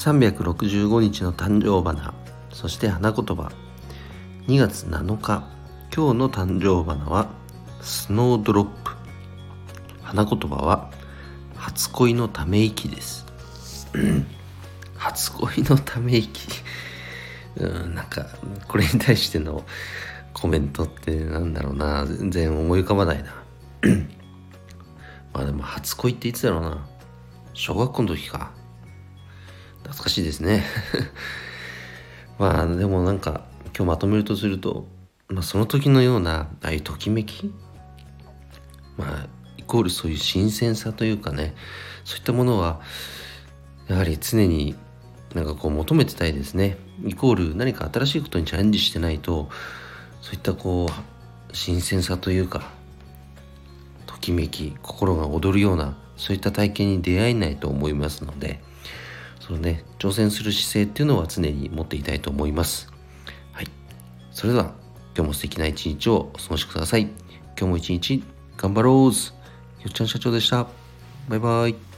365日の誕生花そして花言葉。2月7日今日の誕生花はスノードロップ。花言葉は初恋のため息です。初恋のため息。うんなんかこれに対してのコメントってなんだろうな。全然思い浮かばないな。まあでも初恋っていつだろうな。小学校の時か。懐かしいですね。まあでもなんか今日まとめるとすると、まあ、その時のようなああいうときめき？まあイコールそういう新鮮さというかねそういったものはやはり常になんかこう求めてたいですね。イコール何か新しいことにチャレンジしてないとそういったこう新鮮さというかときめき心が躍るようなそういった体験に出会えないと思いますのでそのね挑戦する姿勢っていうのは常に持っていたいと思います。はい。それでは今日も素敵な一日をお過ごしください。今日も一日頑張ろう。よっちゃん社長でした。バイバイ。